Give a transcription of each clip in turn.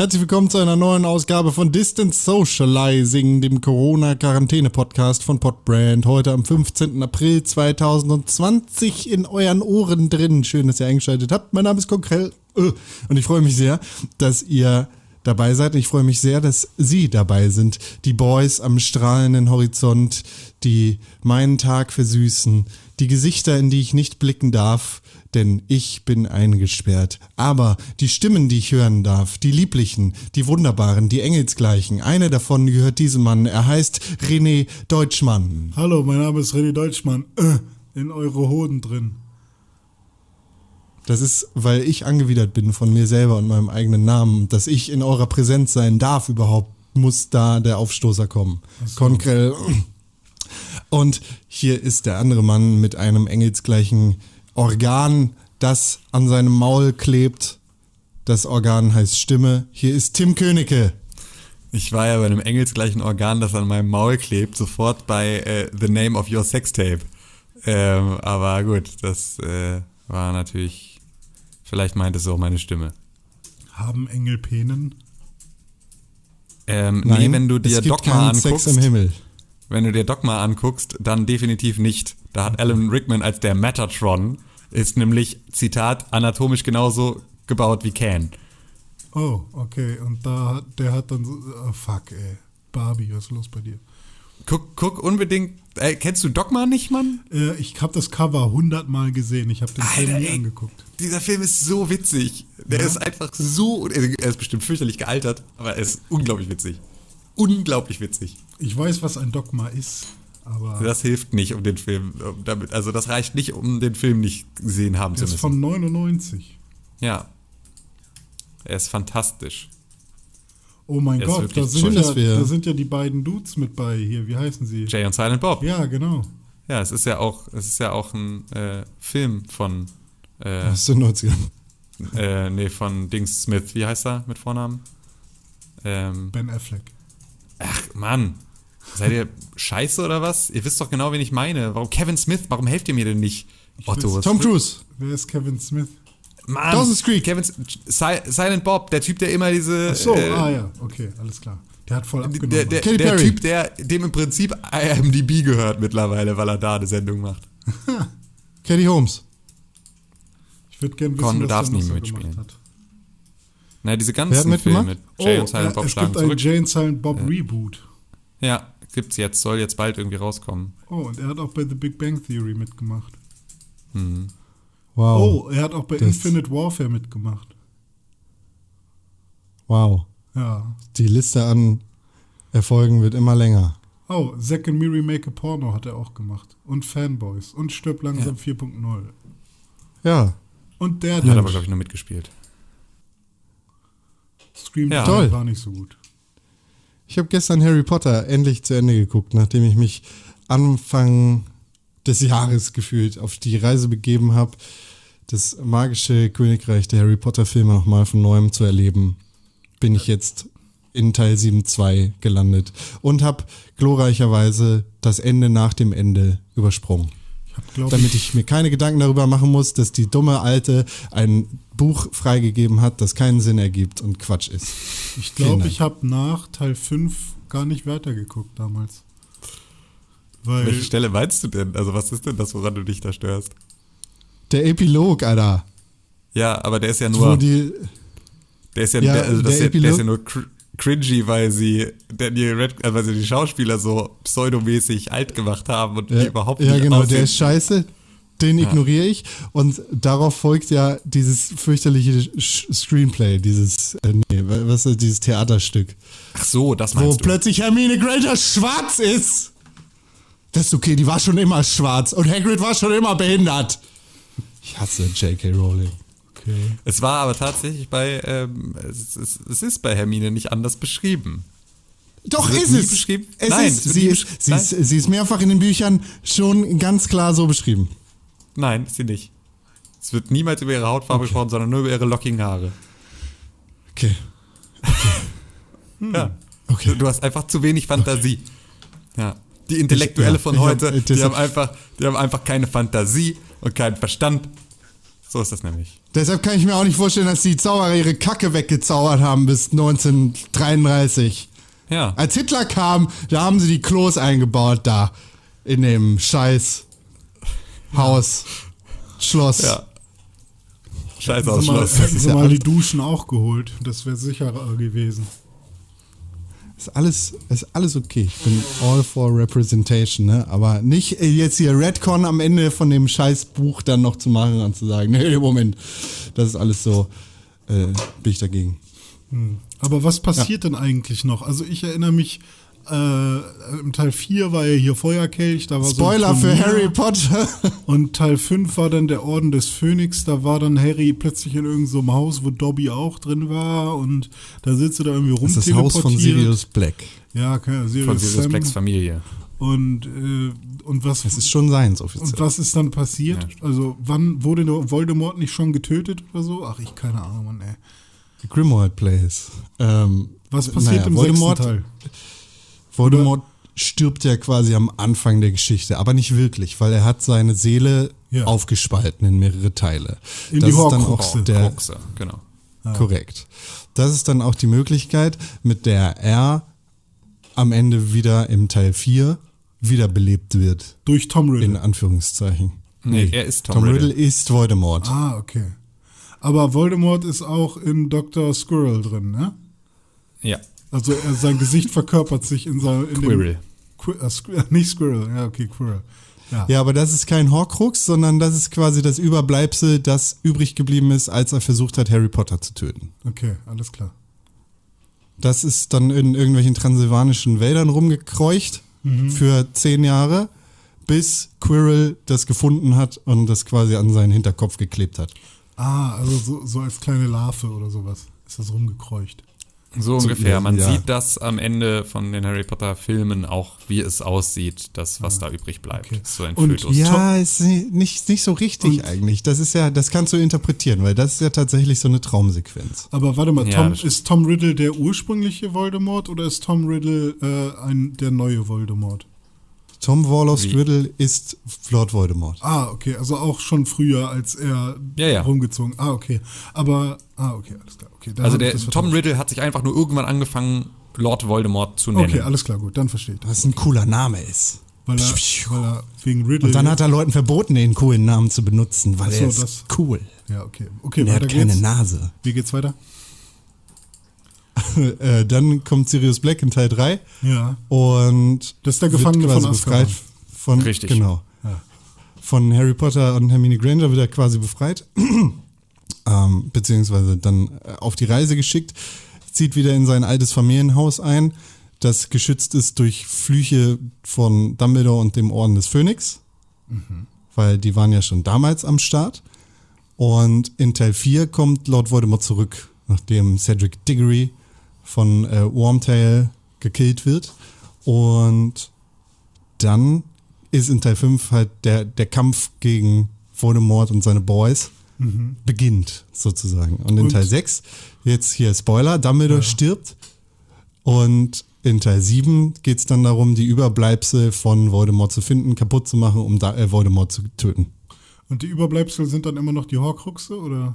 Herzlich willkommen zu einer neuen Ausgabe von Distance Socializing, dem Corona-Quarantäne-Podcast von Podbrand. Heute am 15. April 2020 in euren Ohren drin. Schön, dass ihr eingeschaltet habt. Mein Name ist Konkrell äh, und ich freue mich sehr, dass ihr dabei seid. Ich freue mich sehr, dass Sie dabei sind. Die Boys am strahlenden Horizont, die meinen Tag versüßen. Die Gesichter, in die ich nicht blicken darf denn ich bin eingesperrt. Aber die Stimmen, die ich hören darf, die lieblichen, die wunderbaren, die engelsgleichen, eine davon gehört diesem Mann. Er heißt René Deutschmann. Hallo, mein Name ist René Deutschmann. Äh, in eure Hoden drin. Das ist, weil ich angewidert bin von mir selber und meinem eigenen Namen. Dass ich in eurer Präsenz sein darf überhaupt, muss da der Aufstoßer kommen. So. Konkrell. Und hier ist der andere Mann mit einem engelsgleichen Organ, das an seinem Maul klebt. Das Organ heißt Stimme. Hier ist Tim Königke. Ich war ja bei einem engelsgleichen Organ, das an meinem Maul klebt, sofort bei äh, The Name of Your Sex Tape. Ähm, aber gut, das äh, war natürlich. Vielleicht meint es auch meine Stimme. Haben Engel Penen? Ähm, Nein, nee, wenn du dir Dogma anguckst. Wenn du dir Dogma anguckst, dann definitiv nicht. Da hat Alan Rickman als der Metatron ist nämlich, Zitat, anatomisch genauso gebaut wie Can. Oh, okay. Und da der hat dann so, oh fuck, ey. Barbie, was ist los bei dir? Guck, guck unbedingt. Ey, kennst du Dogma nicht, Mann? Äh, ich habe das Cover hundertmal gesehen. Ich habe den Alter, Film nie ey, angeguckt. Dieser Film ist so witzig. Der ja? ist einfach so. Er ist bestimmt fürchterlich gealtert, aber er ist unglaublich witzig. Unglaublich witzig. Ich weiß, was ein Dogma ist. Aber das hilft nicht, um den Film, um damit, also das reicht nicht, um den Film nicht gesehen haben zu müssen. Er ist von 99. Ja. Er ist fantastisch. Oh mein er Gott, da sind, ja, da sind ja die beiden Dudes mit bei hier. Wie heißen sie? Jay und Silent Bob. Ja, genau. Ja, es ist ja auch, es ist ja auch ein äh, Film von äh, Aus den 90ern. Äh, nee, von Dings Smith. Wie heißt er mit Vornamen? Ähm, ben Affleck. Ach, Mann. Seid ihr scheiße oder was? Ihr wisst doch genau, wen ich meine. Warum Kevin Smith? Warum helft ihr mir denn nicht? Otto, Tom Cruise. Wer ist Kevin Smith? Mann, Dawson's Creek. Kevin, Silent Bob, der Typ, der immer diese. Ach so, äh, ah ja, okay, alles klar. Der hat voll abgenommen. Der, der, der Typ, der dem im Prinzip IMDb gehört mittlerweile, weil er da eine Sendung macht. Katie Holmes. Ich würde gerne wissen, Con, du was darfst nicht mehr mitspielen. Hat. Na, diese ganzen Filme mit Jay oh, und Silent Bob es schlagen gibt zurück. Ein Jay und Silent Bob ja. Reboot. Ja, gibt's jetzt, soll jetzt bald irgendwie rauskommen. Oh, und er hat auch bei The Big Bang Theory mitgemacht. Hm. Wow. Oh, er hat auch bei das Infinite Warfare mitgemacht. Wow. Ja. Die Liste an Erfolgen wird immer länger. Oh, Zack and Miri Make a Porno hat er auch gemacht. Und Fanboys. Und Stirb langsam ja. 4.0. Ja. Und der hat aber, glaube ich, nur mitgespielt. Scream ja. Toll. war nicht so gut. Ich habe gestern Harry Potter endlich zu Ende geguckt, nachdem ich mich Anfang des Jahres gefühlt auf die Reise begeben habe, das magische Königreich der Harry Potter Filme nochmal von neuem zu erleben, bin ich jetzt in Teil 7.2 gelandet und habe glorreicherweise das Ende nach dem Ende übersprungen. Ich damit ich mir keine Gedanken darüber machen muss, dass die dumme Alte ein Buch freigegeben hat, das keinen Sinn ergibt und Quatsch ist. Ich glaube, ich habe nach Teil 5 gar nicht weitergeguckt damals. Weil Welche Stelle meinst du denn? Also was ist denn das, woran du dich da störst? Der Epilog, Alter. Ja, aber der ist ja nur. Die, der ist ja, ja der, also der, der, der, ist ja nur cringy, weil sie Daniel Red, äh, weil sie die Schauspieler so pseudomäßig alt gemacht haben und ja, die überhaupt nicht Ja, genau, aussehen. der ist scheiße. Den ja. ignoriere ich und darauf folgt ja dieses fürchterliche Screenplay, dieses äh, nee, was ist dieses Theaterstück. Ach so, das meinst Wo du. plötzlich Hermine Granger schwarz ist. Das ist okay, die war schon immer schwarz und Hagrid war schon immer behindert. Ich hasse J.K. Rowling. Okay. Es war aber tatsächlich bei, ähm, es, es, es, ist bei Hermine nicht anders beschrieben. Doch, ist es. Beschrieben? es Nein, ist, sie, ist, sie, ist, sie ist mehrfach in den Büchern schon ganz klar so beschrieben. Nein, ist sie nicht. Es wird niemals über ihre Hautfarbe okay. gesprochen, sondern nur über ihre lockigen Haare. Okay. okay. Ja. Okay. Du hast einfach zu wenig Fantasie. Okay. Ja. Die Intellektuelle ich, ja, von heute, hab, die, haben einfach, die haben einfach keine Fantasie und keinen Verstand So ist das nämlich. Deshalb kann ich mir auch nicht vorstellen, dass die Zauberer ihre Kacke weggezaubert haben bis 1933. Ja. Als Hitler kam, da haben sie die Klos eingebaut da in dem scheiß Haus, Schloss. Ja. Scheiß mal, Ausschluss. hätten ist sie ja mal die Duschen auch geholt. Das wäre sicherer gewesen. Ist alles, ist alles okay. Ich bin all for representation, ne? Aber nicht äh, jetzt hier Redcon am Ende von dem scheiß Buch dann noch zu machen und zu sagen, nee, Moment, das ist alles so, äh, bin ich dagegen. Aber was passiert denn eigentlich noch? Also ich erinnere mich, äh, im Teil 4 war ja hier Feuerkelch, da war Spoiler so ein für. Harry Potter. Und Teil 5 war dann der Orden des Phönix, da war dann Harry plötzlich in irgendeinem so Haus, wo Dobby auch drin war und da sitzt er da irgendwie Das ist das Haus von. Sirius Black. Ja, okay, Sirius, Von Sirius Sam. Blacks Familie. Und, äh, und was Das ist schon seins offiziell. und was ist dann passiert? Also wann wurde der Voldemort nicht schon getötet oder so? Ach, ich keine Ahnung, Mann, ey. Grimwald Plays. Ähm, Was passiert naja, im Voldemort, sechsten Teil? Voldemort stirbt ja quasi am Anfang der Geschichte, aber nicht wirklich, weil er hat seine Seele Ja. aufgespalten in mehrere Teile. In das die ist dann auch Horcruxe. der, Kruxe, genau. Korrekt. Das ist dann auch die Möglichkeit, mit der er am Ende wieder im Teil 4 wiederbelebt wird. Durch Tom In Riddle. Anführungszeichen. Nee, er ist Tom, Tom Riddle. Riddle ist Voldemort. Ah, okay. Aber Voldemort ist auch in Dr. Squirrel drin, ne? Ja, Also er, sein Gesicht verkörpert sich in seinem... In Quirrell. Dem, Qui äh, Squ- nicht Squirrel, ja, okay, Quirrell. Ja. Ja, aber das ist kein Horcrux, sondern das ist quasi das Überbleibsel, das übrig geblieben ist, als er versucht hat, Harry Potter zu töten. Okay, alles klar. Das ist dann in irgendwelchen transsilvanischen Wäldern rumgekreucht für zehn Jahre, bis Quirrell das gefunden hat und das quasi an seinen Hinterkopf geklebt hat. Ah, also so, so als kleine Larve oder sowas ist das rumgekreucht. So ungefähr. Man ja. sieht das am Ende von den Harry Potter Filmen auch, wie es aussieht, das, was da übrig bleibt. Okay. So ein Und Fötus. Ja, ist nicht, nicht so richtig Und- eigentlich. Das ist ja, das kannst du interpretieren, weil das ist ja tatsächlich so eine Traumsequenz. Aber warte mal, Ja, Tom, stimmt. ist Tom Riddle der ursprüngliche Voldemort oder ist Tom Riddle äh, ein, der neue Voldemort? Tom Warlock Wie? Riddle ist Lord Voldemort. Ah, okay, also auch schon früher, als er Ja, ja. rumgezogen. Ah, okay. Aber, ah, okay, alles klar. Okay, Also der Tom. Riddle hat sich einfach nur irgendwann angefangen, Lord Voldemort zu nennen. Okay, alles klar, gut, dann verstehe ich das. Was ein cooler Name ist. Weil er, weil er wegen Riddle. Und dann hat er Leuten verboten, den coolen Namen zu benutzen, weil so, er ist das- cool. Ja, okay. Okay, Und er hat keine geht's. Nase. Wie geht's weiter? äh, dann kommt Sirius Black in Teil 3 Ja. und Das ist der wird Gefangene quasi von Azkaban. befreit von Richtig. genau Ja. von Harry Potter und Hermine Granger wird er quasi befreit ähm, beziehungsweise dann äh, auf die Reise geschickt zieht wieder in sein altes Familienhaus ein das geschützt ist durch Flüche von Dumbledore und dem Orden des Phönix weil die waren ja schon damals am Start und in Teil 4 kommt Lord Voldemort zurück nachdem Cedric Diggory von äh, Wormtail gekillt wird und dann ist in Teil 5 halt der, der Kampf gegen Voldemort und seine Boys beginnt, sozusagen. Und in Und- Teil 6, jetzt hier Spoiler, Dumbledore stirbt und in Teil 7 geht es dann darum, die Überbleibsel von Voldemort zu finden, kaputt zu machen, um da, äh, Voldemort zu töten. Und die Überbleibsel sind dann immer noch die Horcruxe, oder?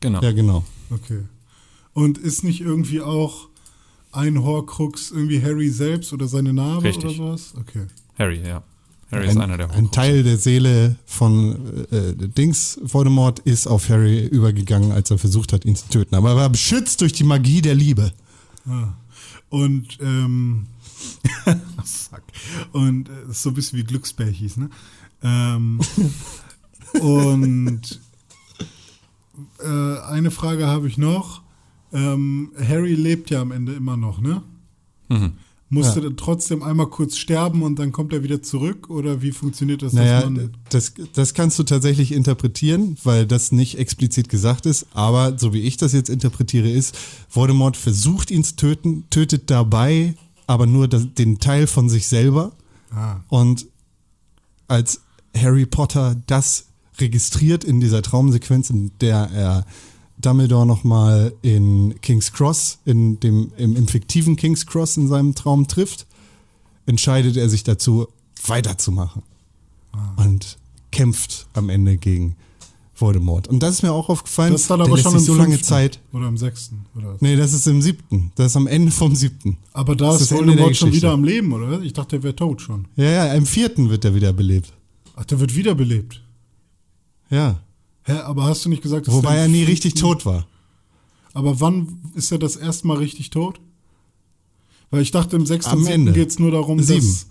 Genau. Ja, genau. Okay. Und ist nicht irgendwie auch ein Horcrux irgendwie Harry selbst oder seine Narbe Richtig. oder sowas? Okay. Harry, ja. Harry ist Ein, einer der ein Teil der Seele von äh, Dings Voldemort ist auf Harry übergegangen, als er versucht hat, ihn zu töten. Aber er war beschützt durch die Magie der Liebe. Ah. Und, ähm, fuck. Und äh, ist so ein bisschen wie Glücksbärchis, ne? Ähm, und äh, eine Frage habe ich noch. Ähm, Harry lebt ja am Ende immer noch, ne? Mhm. Musste Ja. trotzdem einmal kurz sterben und dann kommt er wieder zurück? Oder wie funktioniert das? Naja, das, das kannst du tatsächlich interpretieren, weil das nicht explizit gesagt ist. Aber so wie ich das jetzt interpretiere, ist, Voldemort versucht ihn zu töten, tötet dabei aber nur das, den Teil von sich selber. ah, Und als Harry Potter das registriert in dieser Traumsequenz, in der er Dumbledore nochmal in King's Cross, in dem, im, im fiktiven King's Cross in seinem Traum trifft, entscheidet er sich dazu, weiterzumachen. Und kämpft am Ende gegen Voldemort. Und das ist mir auch aufgefallen. Das ist dann aber schon im so lange fünften. Zeit. Oder im sechsten. Oder? Nee, das ist im siebten. Das ist am Ende vom siebten. Aber da Das ist das Voldemort schon wieder am Leben, oder? Ich dachte, der wäre tot schon. Ja, ja, im vierten wird er wieder belebt. Ach, der wird wiederbelebt. Ja. Hä, aber hast du nicht gesagt, dass Wobei er nie richtig tot war. Aber wann ist er das erste Mal richtig tot? Weil ich dachte, im sechsten Am Ende. geht es nur darum, Sieben. dass.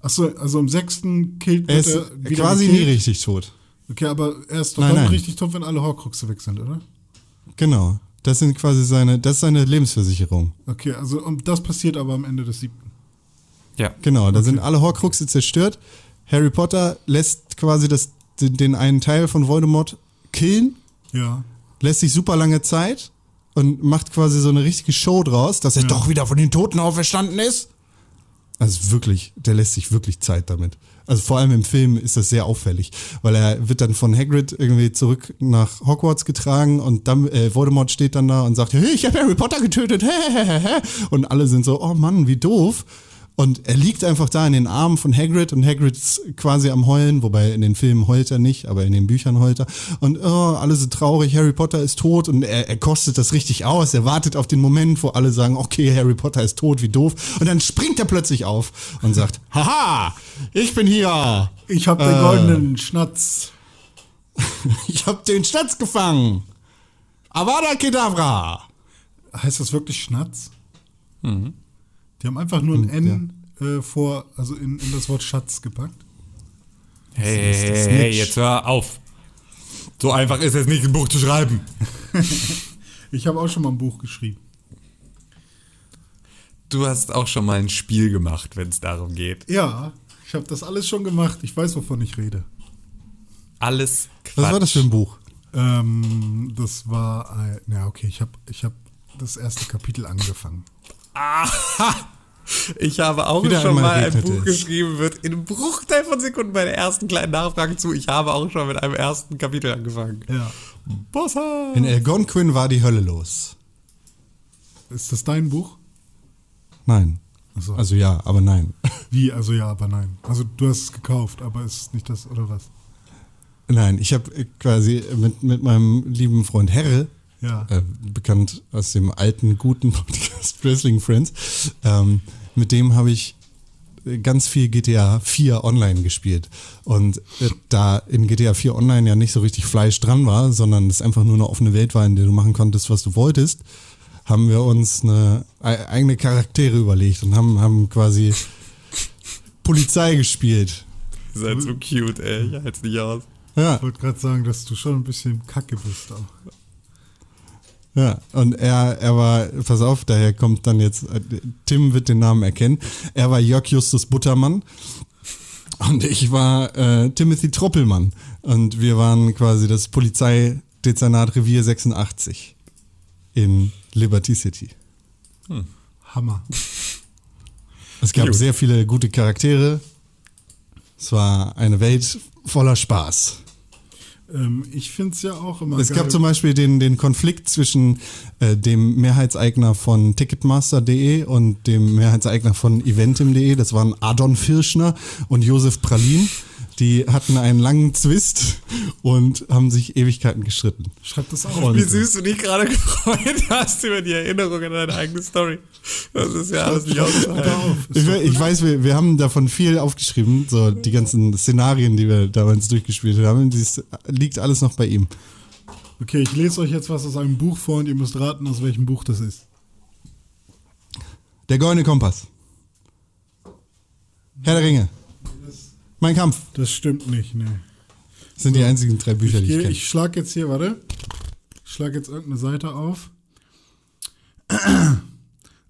Achso, also im sechsten killt Er ist er wieder quasi nie gekillt. richtig tot. Okay, aber er ist doch Nein, dann nein. richtig tot, wenn alle Horcruxe weg sind, oder? Genau. Das sind quasi seine, das ist seine Lebensversicherung. Okay, also und das passiert aber am Ende des siebten. Ja. Genau, da sind alle Horcruxe zerstört. Harry Potter lässt quasi das, den, den einen Teil von Voldemort killen, Ja. lässt sich super lange Zeit und macht quasi so eine richtige Show draus, dass er Ja. doch wieder von den Toten auferstanden ist. Also wirklich, der lässt sich wirklich Zeit damit. Also vor allem im Film ist das sehr auffällig, weil er wird dann von Hagrid irgendwie zurück nach Hogwarts getragen und dann äh, Voldemort steht dann da und sagt, hey, ich habe Harry Potter getötet, und alle sind so, oh Mann, wie doof. Und er liegt einfach da in den Armen von Hagrid und Hagrid ist quasi am Heulen, wobei in den Filmen heult er nicht, aber in den Büchern heult er. Und oh, alle sind traurig, Harry Potter ist tot und er, er kostet das richtig aus. Er wartet auf den Moment, wo alle sagen, okay, Harry Potter ist tot, wie doof. Und dann springt er plötzlich auf und sagt, haha, ich bin hier. Ich habe den Äh. goldenen Schnatz. Ich hab den Schnatz gefangen. Avada Kedavra. Heißt das wirklich Schnatz? Mhm. Die haben einfach nur ein N äh, vor, also in, in das Wort Schatz gepackt. Hey, das hey, jetzt hör auf. So einfach ist es nicht, ein Buch zu schreiben. Ich habe auch schon mal ein Buch geschrieben. Du hast auch schon mal ein Spiel gemacht, wenn es darum geht. Ja, ich habe das alles schon gemacht. Ich weiß, wovon ich rede. Alles Quatsch. Was war das für ein Buch? Ähm, das war, ein, ja okay, ich habe ich hab das erste Kapitel angefangen. Aha! Ich habe auch Wieder schon mal ein Buch es. geschrieben, wird in einem Bruchteil von Sekunden bei der ersten kleinen Nachfrage zu. Ich habe auch schon mit einem ersten Kapitel angefangen. Ja. Bossa! In Algonquin war die Hölle los. Ist das dein Buch? Nein. So. Also ja, aber nein. Wie? Also ja, aber nein. Also du hast es gekauft, aber ist es nicht das, oder was? Nein, ich habe quasi mit, mit meinem lieben Freund Herre, Ja. äh, bekannt aus dem alten, guten Podcast Wrestling Friends, ähm, mit dem habe ich ganz viel GTA 4 online gespielt. Und äh, da in GTA 4 online ja nicht so richtig Fleisch dran war, sondern es einfach nur eine offene Welt war, in der du machen konntest, was du wolltest, haben wir uns eine eigene Charaktere überlegt und haben, haben quasi Polizei gespielt. Ihr seid so cute, ey. Ich halt's nicht aus. Ja. Ich wollte gerade sagen, dass du schon ein bisschen kacke bist auch. Ja, und er, er war, pass auf, daher kommt dann jetzt, äh, Tim wird den Namen erkennen. Er war Jörg Justus Buttermann und ich war äh, Timothy Troppelmann. Und wir waren quasi das Polizeidezernat Revier 86 in Liberty City. Hammer. Es gab Gut. sehr viele gute Charaktere. Es war eine Welt voller Spaß. Ähm, ich finde es ja auch immer Es geil. gab zum Beispiel den, den Konflikt zwischen äh, dem Mehrheitseigner von Ticketmaster.de und dem Mehrheitseigner von Eventim.de. Das waren Adon Firschner und Josef Pralin. Die hatten einen langen Zwist und haben sich Ewigkeiten gestritten. Schreib das auf. Und- Wie süß du dich gerade gefreut hast über die Erinnerung an deine eigene Story. Das ist ja alles nicht. Ist Ich, ich weiß, wir, wir haben davon viel aufgeschrieben, so die ganzen Szenarien, die wir damals durchgespielt haben. Das liegt alles noch bei ihm. Okay, ich lese euch jetzt was aus einem Buch vor und ihr müsst raten, aus welchem Buch das ist. Der goldene Kompass. Herr der Ringe. Mein Kampf. Das stimmt nicht, ne. Das sind die einzigen drei Bücher, Ich, die ich kenne. ich schlag jetzt hier, warte. Ich schlag jetzt irgendeine Seite auf.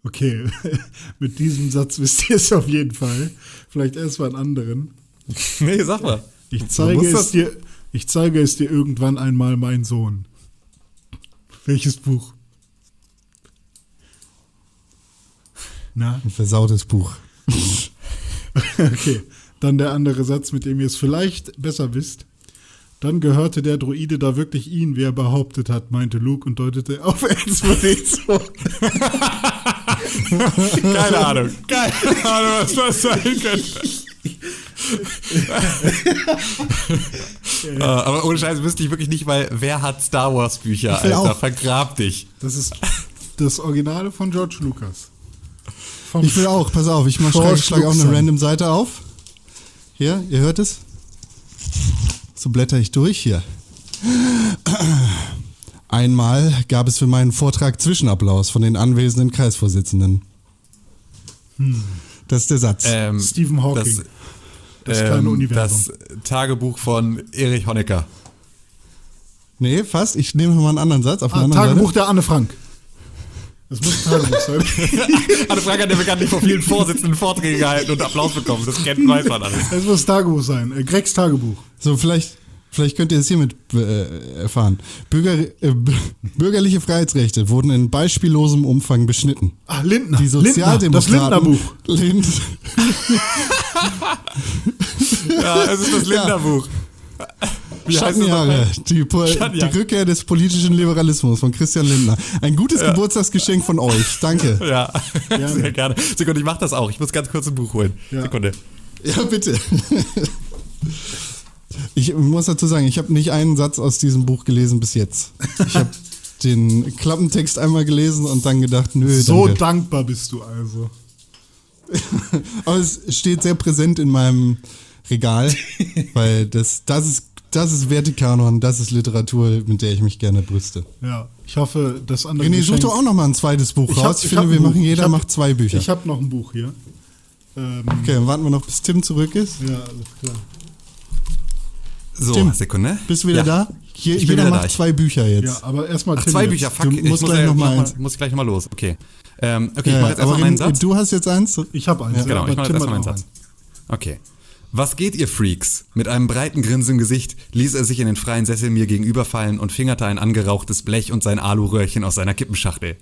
Okay, mit diesem Satz wisst ihr es auf jeden Fall. Vielleicht erst mal einen anderen. Nee, sag mal. Ich zeige, es dir, ich zeige es dir irgendwann einmal, mein Sohn. Welches Buch? Na, Ein versautes Buch. okay. Dann der andere Satz, mit dem ihr es vielleicht besser wisst. Dann gehörte der Droide da wirklich ihn, wie er behauptet hat, meinte Luke und deutete auf R2D2. Keine Ahnung. Keine Ahnung, was das sein könnte. Äh, aber ohne Scheiß wüsste ich wirklich nicht, weil wer hat Star Wars Bücher, Ich will Alter? auch. Vergrab dich. Das ist das Originale von George Lucas. Vom Ich will auch, pass auf, ich schlag, schlag auch eine random Seite auf. Hier, ihr hört es? So blätter ich durch hier. Einmal gab es für meinen Vortrag Zwischenapplaus von den anwesenden Kreisvorsitzenden. Das ist der Satz. Ähm, Stephen Hawking. Das, Das kleine ähm, Universum. Das Tagebuch von Erich Honecker. nee, fast. Ich nehme nochmal einen anderen Satz auf Ah, Tagebuch Seite. der Anne Frank. Das muss ein Tagebuch sein. Anne Frank hat ja bekanntlich vor vielen Vorsitzenden Vorträge gehalten und Applaus bekommen. Das kennt, weiß man alles. Das muss Tagebuch sein. Äh, Gregs Tagebuch. So, vielleicht, vielleicht könnt ihr es hiermit äh, erfahren. Bürger, äh, bürgerliche Freiheitsrechte wurden in beispiellosem Umfang beschnitten. Ah, Lindner. Die Lindner. Sozialdemokraten. Das Lindner-Buch. Lind, Ja, es ist das Linderbuch. Wie Schattenjahre, die, Po- die Schattenjahre. Rückkehr des politischen Liberalismus von Christian Lindner. Ein gutes Geburtstagsgeschenk von euch. Danke. Ja, Gerne. sehr gerne. Sekunde, ich mach das auch. Ich muss ganz kurz ein Buch holen. Ja. Sekunde. Ja, bitte. Ich muss dazu sagen, ich habe nicht einen Satz aus diesem Buch gelesen bis jetzt. Ich habe den Klappentext einmal gelesen und dann gedacht, nö, So danke. dankbar bist du also. Aber es steht sehr präsent in meinem Regal, weil das, das ist, das ist Vertikanon, das ist Literatur, mit der ich mich gerne brüste. Ja. Ich hoffe, das andere René, such Geschenk- doch auch noch mal ein zweites Buch Ich hab- raus. Ich, ich finde, hab wir Buch. machen, jeder hab- macht zwei Bücher. Ich habe noch ein Buch hier. Ähm, okay, dann warten wir noch, bis Tim zurück ist. Ja, alles klar. So, Tim, Sekunde. Bist du wieder ja. da? Hier, Ich bin jeder wieder macht da. zwei Bücher jetzt. Ja, aber erstmal Ach, Tim zwei jetzt. Bücher, fuck. Du ich muss, gleich ja, noch mal eins. muss gleich nochmal los. Okay. Ähm, okay, Ja, ich mach jetzt erstmal meinen Satz. du hast jetzt eins. Ich habe eins. Genau, aber ich mache jetzt erstmal meinen auch Satz. Okay. Was geht, ihr Freaks? Mit einem breiten Grinsen im Gesicht ließ er sich in den freien Sessel mir gegenüberfallen und fingerte ein angerauchtes Blech und sein Aluröhrchen aus seiner Kippenschachtel.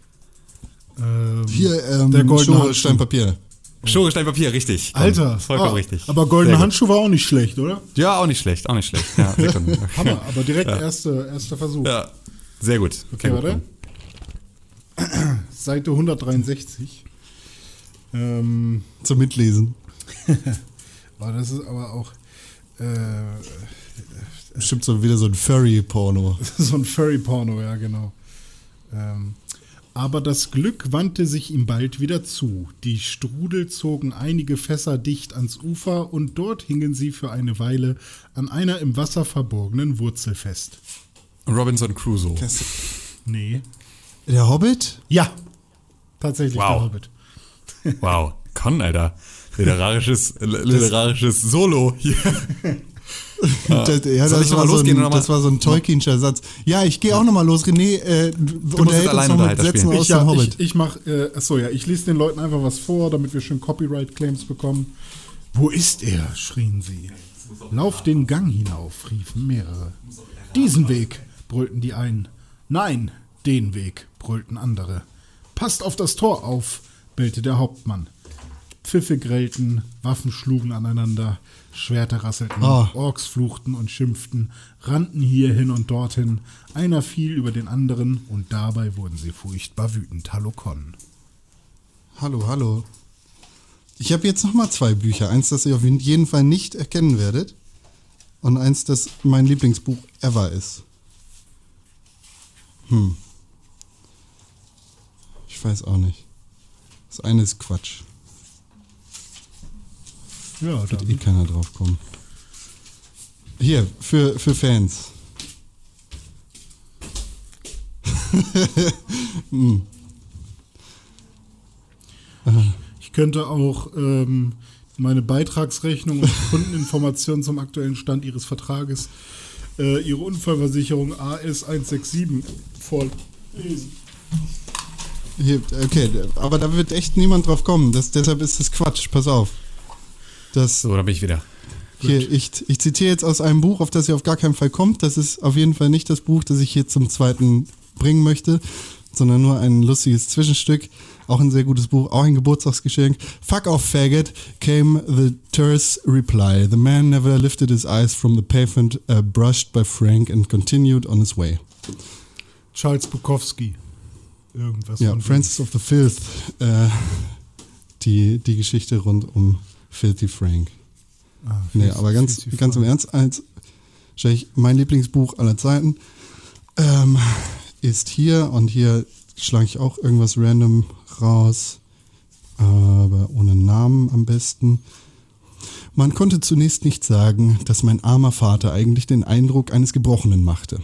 Ähm, Hier, ähm, Der goldene Handschuh. Stein, Papier. Schere, Stein, Papier, richtig. Komm, Alter, Vollkommen ah, richtig. Aber goldene. Handschuh war auch nicht schlecht, oder? Ja, auch nicht schlecht, auch nicht schlecht. Ja. Hammer, aber direkt erste, erster Versuch. ja, sehr gut. Okay, warte. Seite 163. Ähm, Zum Mitlesen. oh, das ist aber auch äh, Bestimmt so wieder so ein Furry-Porno. so ein Furry-Porno, ja, genau. Ähm, aber das Glück wandte sich ihm bald wieder zu. Die Strudel zogen einige Fässer dicht ans Ufer und dort hingen sie für eine Weile an einer im Wasser verborgenen Wurzel fest. Robinson Crusoe. Nee. Der Hobbit? Ja, tatsächlich Wow. der Hobbit. Wow, Con, Alter. Literarisches, literarisches Solo hier. Das, ja, Soll das, ich noch war mal so losgehen ein, das war so ein Tolkienscher Satz. Ja, ich gehe auch nochmal los. René, äh, unterhält uns alleine noch mit Sätzen aus Ich, ja, dem Hobbit. ich, ich mach, äh, achso, ja, ich lese den Leuten einfach was vor, damit wir schön Copyright-Claims bekommen. Wo ist er? schrien sie. Lauf den Gang hinauf, riefen mehrere. Diesen Weg, brüllten die einen. Nein, den Weg, brüllten andere. Passt auf das Tor auf, bellte der Hauptmann. Pfiffe grellten, Waffen schlugen aneinander, Schwerter rasselten, Ah. Orks fluchten und schimpften, rannten hierhin und dorthin, einer fiel über den anderen und dabei wurden sie furchtbar wütend. Hallo Con. Hallo, hallo. Ich habe jetzt nochmal zwei Bücher. Eins, das ihr auf jeden Fall nicht erkennen werdet. Und eins, das mein Lieblingsbuch ever ist. Hm. Ich weiß auch nicht. Das eine ist Quatsch. Ja, Wird eh keiner drauf kommen. Hier, für, für Fans. Ich könnte auch ähm, meine Beitragsrechnung und Kundeninformationen zum aktuellen Stand Ihres Vertrages, äh, Ihre Unfallversicherung AS 167 vorlesen. Okay, aber da wird echt niemand drauf kommen. Das, deshalb ist das Quatsch. Pass auf. Das, So, da bin ich wieder. hier, ich, ich zitiere jetzt aus einem Buch, auf das ihr auf gar keinen Fall kommt. Das ist auf jeden Fall nicht das Buch, das ich hier zum zweiten bringen möchte, sondern nur ein lustiges Zwischenstück. Auch ein sehr gutes Buch, auch ein Geburtstagsgeschenk. Fuck off, faggot, came the terse reply. The man never lifted his eyes from the pavement, uh, brushed by Frank and continued on his way. Charles Bukowski. Irgendwas. Ja. Francis of the Filth, äh, die, die Geschichte rund um Filthy Frank. Ah, Nee, aber ganz, Frank. ganz im Ernst, Wahrscheinlich mein Lieblingsbuch aller Zeiten. Ähm, ist hier und hier schlage ich auch irgendwas random raus, aber ohne Namen am besten. Man konnte zunächst nicht sagen, dass mein armer Vater eigentlich den Eindruck eines Gebrochenen machte.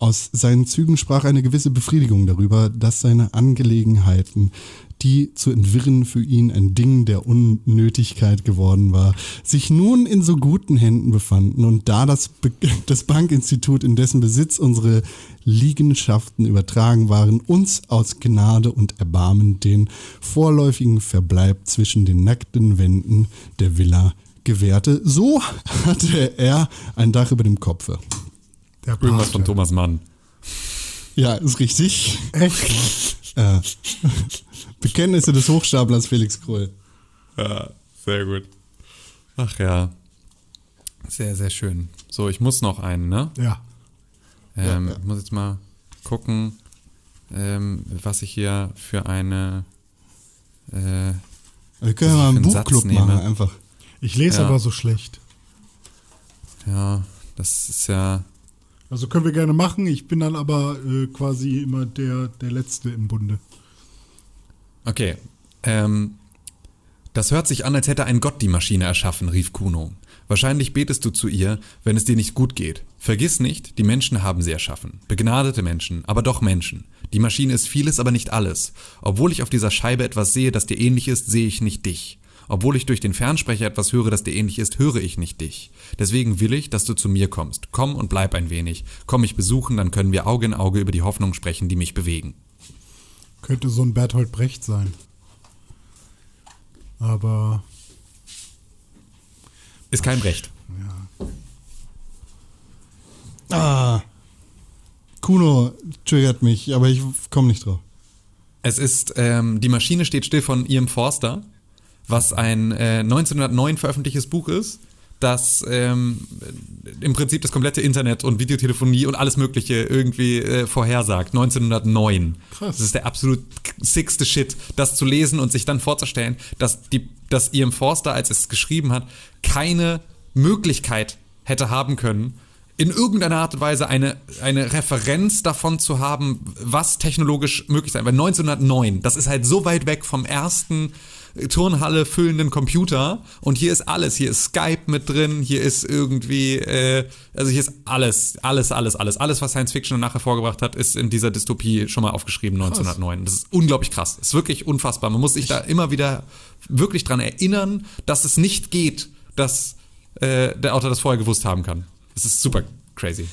Aus seinen Zügen sprach eine gewisse Befriedigung darüber, dass seine Angelegenheiten, die zu entwirren für ihn ein Ding der Unnötigkeit geworden war, sich nun in so guten Händen befanden und da das, Be das Bankinstitut, in dessen Besitz unsere Liegenschaften übertragen waren, uns aus Gnade und Erbarmen den vorläufigen Verbleib zwischen den nackten Wänden der Villa gewährte. So hatte er ein Dach über dem Kopfe. Der Irgendwas Pate. von Thomas Mann. Ja, ist richtig. Echt? Ja. Bekenntnisse des Hochstaplers Felix Krull. Ja, sehr gut. Ach ja. Sehr, sehr schön. So, ich muss noch einen, ne? Ja. Ähm, Ja, ja. Ich muss jetzt mal gucken, ähm, was ich hier für eine. Äh, Wir können ja mal einen Buchclub machen, einfach. Ich lese Ja. aber so schlecht. ja, das ist ja. Also können wir gerne machen. Ich bin dann aber äh, quasi immer der, der Letzte im Bunde. Okay. Ähm, das hört sich an, als hätte ein Gott die Maschine erschaffen, rief Kuno. Wahrscheinlich betest du zu ihr, wenn es dir nicht gut geht. Vergiss nicht, die Menschen haben sie erschaffen. Begnadete Menschen, aber doch Menschen. Die Maschine ist vieles, aber nicht alles. Obwohl ich auf dieser Scheibe etwas sehe, das dir ähnlich ist, sehe ich nicht dich. Obwohl ich durch den Fernsprecher etwas höre, das dir ähnlich ist, höre ich nicht dich. Deswegen will ich, dass du zu mir kommst. Komm und bleib ein wenig. Komm mich besuchen, dann können wir Auge in Auge über die Hoffnung sprechen, die mich bewegen. Könnte so ein Berthold Brecht sein. Aber Ist kein Recht. ja. Ah. Kuno triggert mich, aber ich komme nicht drauf. Es ist, ähm, die Maschine steht still von Ian Forster, was ein äh, 1909 veröffentlichtes Buch ist, das ähm, im Prinzip das komplette Internet und Videotelefonie und alles Mögliche irgendwie äh, vorhersagt. 1909. Krass. Das ist der absolut sickste Shit, das zu lesen und sich dann vorzustellen, dass, die, dass Ian Forster, als es geschrieben hat, keine Möglichkeit hätte haben können, in irgendeiner Art und Weise eine, eine Referenz davon zu haben, was technologisch möglich sein. Weil 1909, das ist halt so weit weg vom ersten Turnhalle füllenden Computer und hier ist alles, hier ist Skype mit drin, hier ist irgendwie, äh, also hier ist alles, alles, alles, alles, alles, was Science Fiction nachher vorgebracht hat, ist in dieser Dystopie schon mal aufgeschrieben 1909. Das ist unglaublich krass, das ist wirklich unfassbar. Man muss sich da immer wieder wirklich dran erinnern, dass es nicht geht, dass äh, der Autor das vorher gewusst haben kann. Das ist super crazy.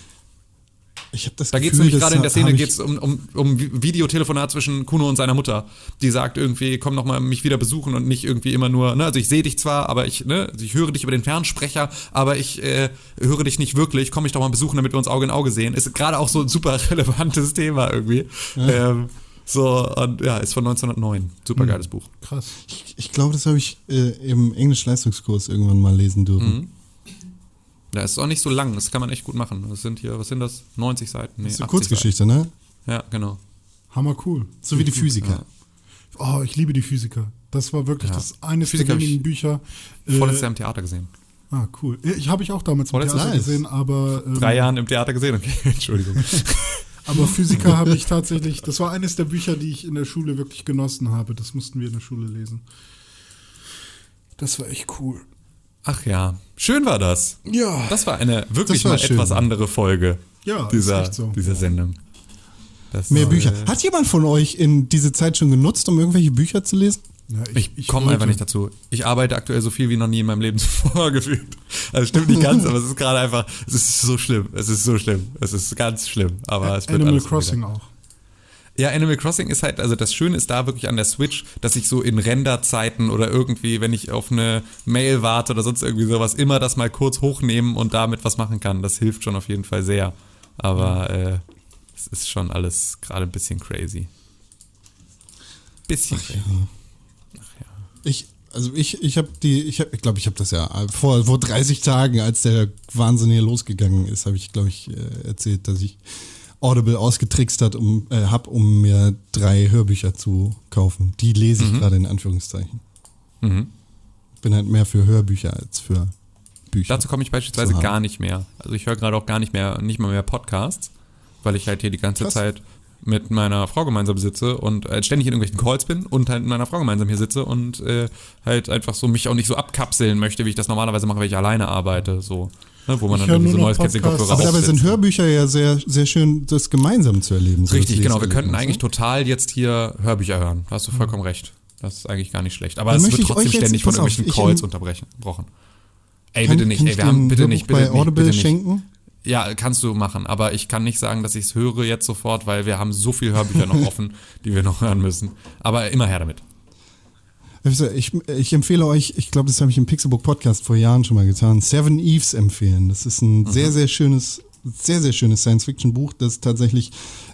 Ich habe das Da geht es nämlich gerade in der hab Szene geht's um, um, um Vi- Videotelefonat zwischen Kuno und seiner Mutter. Die sagt irgendwie, komm noch mal mich wieder besuchen und nicht irgendwie immer nur, ne, also ich sehe dich zwar, aber ich, ne, also ich höre dich über den Fernsprecher, aber ich äh, höre dich nicht wirklich, komm mich doch mal besuchen, damit wir uns Auge in Auge sehen. Ist gerade auch so ein super relevantes Thema irgendwie. Ähm, so, und ja, ist von 1909. Super geiles Buch. krass. Ich, ich glaube, das habe ich äh, im Englisch-Leistungskurs irgendwann mal lesen dürfen. Mhm. Ja, ist auch nicht so lang, das kann man echt gut machen. Das sind hier, was sind das? 90 Seiten? Nee, Das ist eine 80 Kurzgeschichte, ne? Seiten. Ja, genau. Hammer cool. So wie die Physiker. Oh, ich liebe die Physiker. Das war wirklich Ja. das eines Physiker der wenigen Bücher. Vorletztes Äh, Jahr im Theater gesehen. ah, cool. Ja, Ich habe ich auch damals im Vorletztes Theater Nice. gesehen, aber ähm, Drei Jahren im Theater gesehen, okay, Entschuldigung. aber Physiker habe ich tatsächlich. Das war eines der Bücher, die ich in der Schule wirklich genossen habe. Das mussten wir in der Schule lesen. Das war echt cool. Ach ja, schön war das. Ja. Das war eine wirklich war mal schön. etwas andere Folge Ja, dieser, so. dieser Sendung. Das, Mehr Bücher. Hat jemand von euch in diese Zeit schon genutzt, um irgendwelche Bücher zu lesen? Ja, Ich, komme wollte. einfach nicht dazu. Ich arbeite aktuell so viel wie noch nie in meinem Leben zuvor gefühlt. Also stimmt nicht ganz, aber es ist gerade einfach, es ist so schlimm. Es ist so schlimm. Es ist ganz schlimm. Aber es wird Animal alles Crossing wieder. auch. Ja, Animal Crossing ist halt, also das Schöne ist da wirklich an der Switch, dass ich so in Renderzeiten oder irgendwie, wenn ich auf eine Mail warte oder sonst irgendwie sowas, immer das mal kurz hochnehmen und damit was machen kann. Das hilft schon auf jeden Fall sehr. Aber äh, es ist schon alles gerade ein bisschen crazy. Bisschen crazy. Ich, also ich, ich habe die, ich habe, ich glaube, ich habe das ja vor, vor 30 Tagen, als der Wahnsinn hier losgegangen ist, habe ich, glaube ich, äh, erzählt, dass ich Audible ausgetrickst hat, um, äh, hab, um mir drei Hörbücher zu kaufen. Die lese ich gerade in Anführungszeichen. Mhm. Bin halt mehr für Hörbücher als für Bücher. Dazu komme ich beispielsweise gar nicht mehr. Also ich höre gerade auch gar nicht mehr, nicht mal mehr Podcasts, weil ich halt hier die ganze Krass. Zeit mit meiner Frau gemeinsam sitze und äh, ständig in irgendwelchen Calls bin und halt mit meiner Frau gemeinsam hier sitze und äh, halt einfach so mich auch nicht so abkapseln möchte, wie ich das normalerweise mache, wenn ich alleine arbeite, so. Ne, wo man Ich dann irgendwie so neues noch Kätzchen Podcasts. Kopfhörer Aber dabei sind. Hörbücher ja sehr, sehr schön, das gemeinsam zu erleben. so Richtig, genau. Wir könnten Leseerlebnis, eigentlich ne? total jetzt hier Hörbücher hören. Da hast du vollkommen recht. Das ist eigentlich gar nicht schlecht. Aber Dann es wird trotzdem ständig von auf, irgendwelchen ich Calls unterbrechen. Gebrochen. Ey, Kann- bitte nicht. Ey, wir haben bitte nicht, bitte bei nicht, Audible bitte nicht. schenken? Ja, kannst du machen, aber ich kann nicht sagen, dass ich es höre jetzt sofort, weil wir haben so viele Hörbücher noch offen, die wir noch hören müssen. Aber immer her damit. Ich, ich empfehle euch, ich glaube, das habe ich im Pixelbook Podcast vor Jahren schon mal getan, Seven Eves empfehlen. Das ist ein sehr, sehr schönes, sehr, sehr schönes Science-Fiction-Buch, das tatsächlich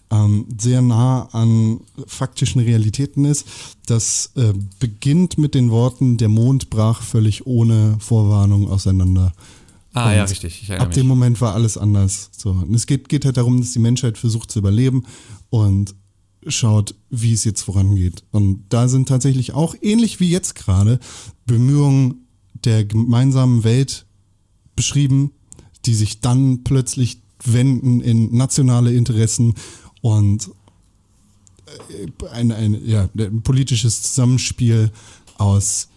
ähm, sehr nah an faktischen Realitäten ist. Das äh, beginnt mit den Worten, der Mond brach völlig ohne Vorwarnung auseinander. Ah, ja, Und richtig. Ich erinnere Ab dem mich. Moment war alles anders. So. Und es geht, geht halt darum, dass die Menschheit versucht zu überleben und schaut, wie es jetzt vorangeht. Und da sind tatsächlich auch, ähnlich wie jetzt gerade, Bemühungen der gemeinsamen Welt beschrieben, die sich dann plötzlich wenden in nationale Interessen und äh, ein, ein, ja, ein politisches Zusammenspiel aus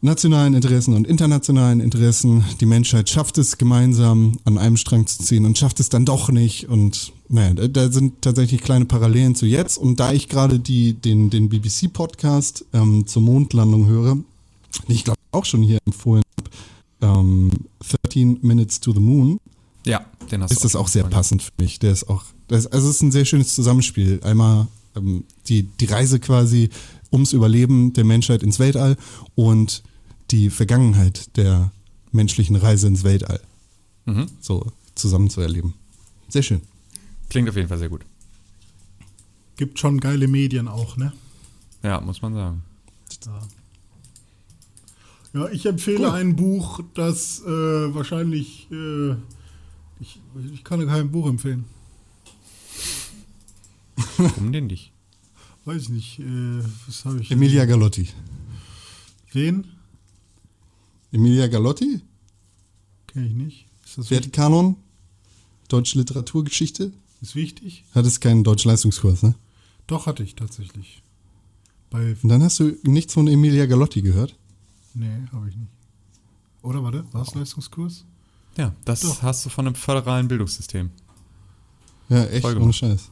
nationalen Interessen und internationalen Interessen. Die Menschheit schafft es gemeinsam an einem Strang zu ziehen und schafft es dann doch nicht. Und naja, da, da sind tatsächlich kleine Parallelen zu jetzt. Und da ich gerade die, den, den BBC-Podcast ähm, zur Mondlandung höre, den ich glaube auch schon hier empfohlen habe, ähm, 13 Minutes to the Moon, Ja, den hast ist du das auch sehr mal. passend für mich. Der ist auch, das, also es ist ein sehr schönes Zusammenspiel. Einmal ähm, die, die Reise quasi ums Überleben der Menschheit ins Weltall und die Vergangenheit der menschlichen Reise ins Weltall Mhm. so zusammen zu erleben. Sehr schön. Klingt auf jeden Fall sehr gut. Gibt schon geile Medien auch, ne? Ja, muss man sagen. Ja, ich empfehle ein Buch, das äh, wahrscheinlich. Äh, ich, ich kann kein Buch empfehlen. Warum denn nicht? Weiß ich nicht. Äh, was habe ich? Emilia Galotti. Wen? Emilia Galotti, Kenne ich nicht. Ist? Wertekanon, deutsche Literaturgeschichte. Ist wichtig? Hat es keinen deutschen Leistungskurs, ne? Doch, hatte ich tatsächlich. Bei. Und dann hast du nichts von Emilia Galotti gehört. Nee, habe ich nicht. Oder warte, war es Leistungskurs? Ja, das Doch. hast du von einem föderalen Bildungssystem. Ja, echt, ohne. Scheiß.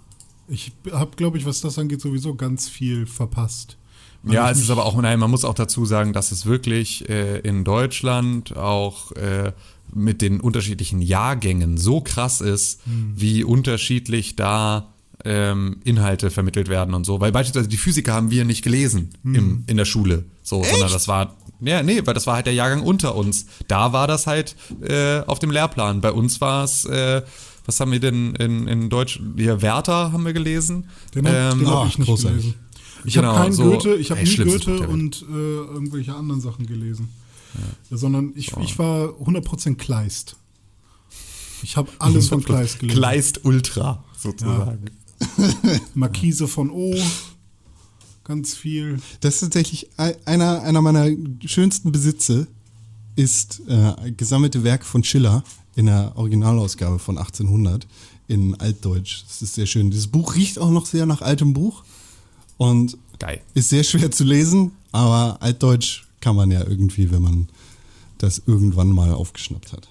Ich habe, glaube ich, was das angeht, sowieso ganz viel verpasst. Weil Ja, es ist aber auch, nein, man muss auch dazu sagen, dass es wirklich äh, in Deutschland auch äh, mit den unterschiedlichen Jahrgängen so krass ist, wie unterschiedlich da ähm, Inhalte vermittelt werden und so. Weil beispielsweise die Physiker haben wir nicht gelesen im, in der Schule, so, sondern das war, ja, nee, weil das war halt der Jahrgang unter uns. Da war das halt äh, auf dem Lehrplan. Bei uns war es, äh, was haben wir denn in, in Deutsch? Hier, Werther haben wir gelesen. Den Ähm, hab ah, ich nicht großartig. gelesen. Ich Genau, habe keinen so- Goethe, ich habe nie Goethe und äh, irgendwelche anderen Sachen gelesen. Sondern ich, ich war 100% Kleist. Ich habe alles von Kleist gelesen. Kleist Ultra, sozusagen. Marquise von O, ganz viel. Das ist tatsächlich ei- einer, einer meiner schönsten Besitze, ist äh, gesammelte Werke von Schiller in der Originalausgabe von 1800 in Altdeutsch. Das ist sehr schön. Dieses Buch riecht auch noch sehr nach altem Buch und Geil. ist sehr schwer zu lesen, aber Altdeutsch kann man ja irgendwie, wenn man das irgendwann mal aufgeschnappt hat.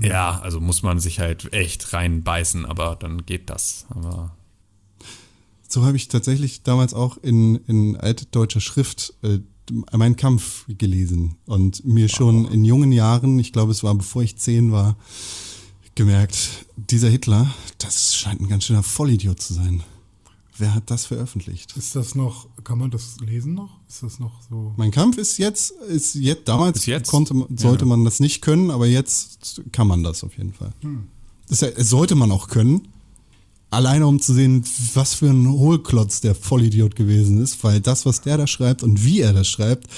Ja, also muss man sich halt echt reinbeißen, aber dann geht das. Aber So habe ich tatsächlich damals auch in, in altdeutscher Schrift äh, Mein Kampf gelesen und mir schon in jungen Jahren, ich glaube es war bevor ich zehn war, gemerkt, dieser Hitler, das scheint ein ganz schöner Vollidiot zu sein. Wer hat das veröffentlicht? Ist das noch, kann man das lesen noch? Ist das noch so? Mein Kampf ist jetzt, ist jetzt damals Bis jetzt? konnte sollte Ja. man das nicht können, aber jetzt kann man das auf jeden Fall. Das äh, sollte man auch können. Alleine um zu sehen, was für ein Hohlklotz der Vollidiot gewesen ist, weil das, was der da schreibt und wie er das schreibt,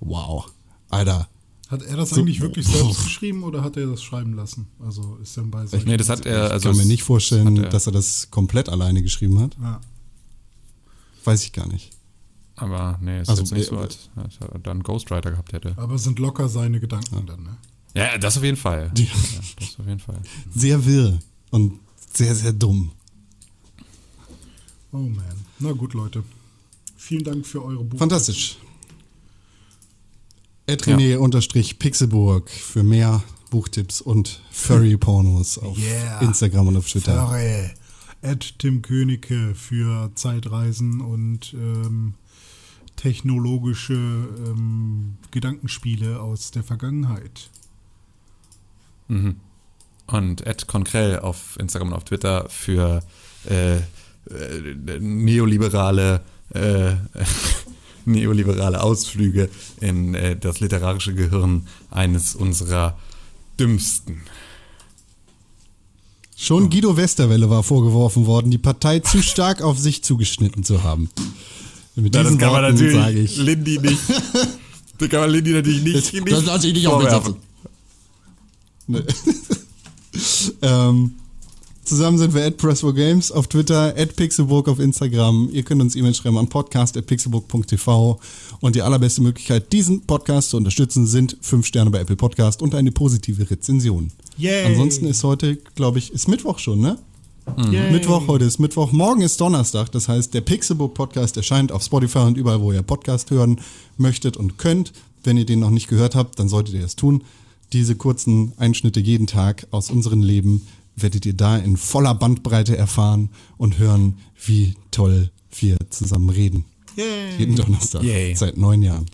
wow, Alter. Hat er das So- eigentlich wirklich selbst geschrieben oder hat er das schreiben lassen? Also ist er bei solchen nee, das hat er, Ich also kann mir nicht vorstellen, er- dass er das komplett alleine geschrieben hat. Ja. Weiß ich gar nicht. Aber nee, ist Also, jetzt nicht äh, so, als als er dann Ghostwriter gehabt hätte. Aber es sind locker seine Gedanken dann, ne? Ja, das auf jeden Fall. Die- Ja, das auf jeden Fall. Sehr wirr und sehr, sehr dumm. Oh man. Na gut, Leute. Vielen Dank für eure Buch. Fantastisch. René-Pixelburg für mehr Buchtipps und Furry-Pornos auf Yeah. Instagram und auf Twitter. Sorry. Ed Tim Königke für Zeitreisen und ähm, technologische ähm, Gedankenspiele aus der Vergangenheit. Und Ed Konkrell auf Instagram und auf Twitter für äh, äh, neoliberale äh, neoliberale Ausflüge in äh, das literarische Gehirn eines unserer dümmsten. Schon Guido Westerwelle war vorgeworfen worden, die Partei zu stark auf sich zugeschnitten zu haben. Mit diesen Worten sage ich. Lindy nicht. Das kann man Lindy natürlich nicht. Das- das lasse ich nicht vorwerfen. Ähm, zusammen sind wir at Press4Games auf Twitter, at Pixelburg auf Instagram. Ihr könnt uns E-Mail schreiben an podcast.pixelburg.tv. Und die allerbeste Möglichkeit, diesen Podcast zu unterstützen, sind 5 Sterne bei Apple Podcast und eine positive Rezension. Yay. Ansonsten ist heute, glaube ich, ist Mittwoch schon, ne? Yay. Mittwoch, heute ist Mittwoch, morgen ist Donnerstag. Das heißt, der Pixelbook Podcast erscheint auf Spotify und überall, wo ihr Podcast hören möchtet und könnt. Wenn ihr den noch nicht gehört habt, dann solltet ihr es tun. Diese kurzen Einschnitte jeden Tag aus unserem Leben werdet ihr da in voller Bandbreite erfahren und hören, wie toll wir zusammen reden. Yay. Jeden Donnerstag. Yay. Seit neun Jahren.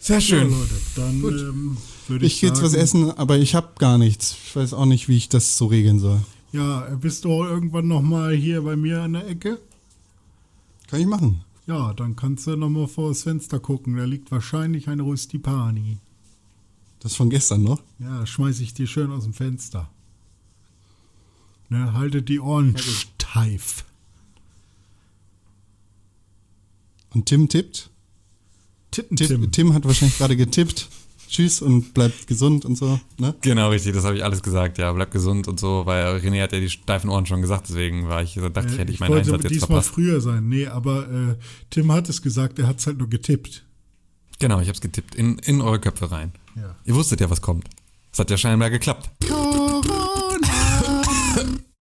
Sehr Ja, schön. Leute, dann ähm, würde ich, Ich gehe jetzt was essen, aber ich habe gar nichts. Ich weiß auch nicht, wie ich das so regeln soll. Ja, bist du irgendwann nochmal hier bei mir an der Ecke? Kann ich machen. Ja, dann kannst du nochmal vor das Fenster gucken. Da liegt wahrscheinlich ein Röstipani. Das von gestern noch. Ja, schmeiß ich dir schön aus dem Fenster. Ne, haltet die Ohren steif. Und Tim tippt. Tim, Tim. Tim hat wahrscheinlich gerade getippt. Tschüss und bleibt gesund und so. Ne? Genau, richtig, das habe ich alles gesagt, ja. Bleib gesund und so, weil René hat ja die steifen Ohren schon gesagt, deswegen war ich, dachte ich, hätte ich meinen Einsatz jetzt diesmal verpasst. früher sein. Nee, aber äh, Tim hat es gesagt, er hat es halt nur getippt. Genau, ich habe es getippt. In, in eure Köpfe rein. Ja. Ihr wusstet ja, was kommt. Es hat ja scheinbar geklappt.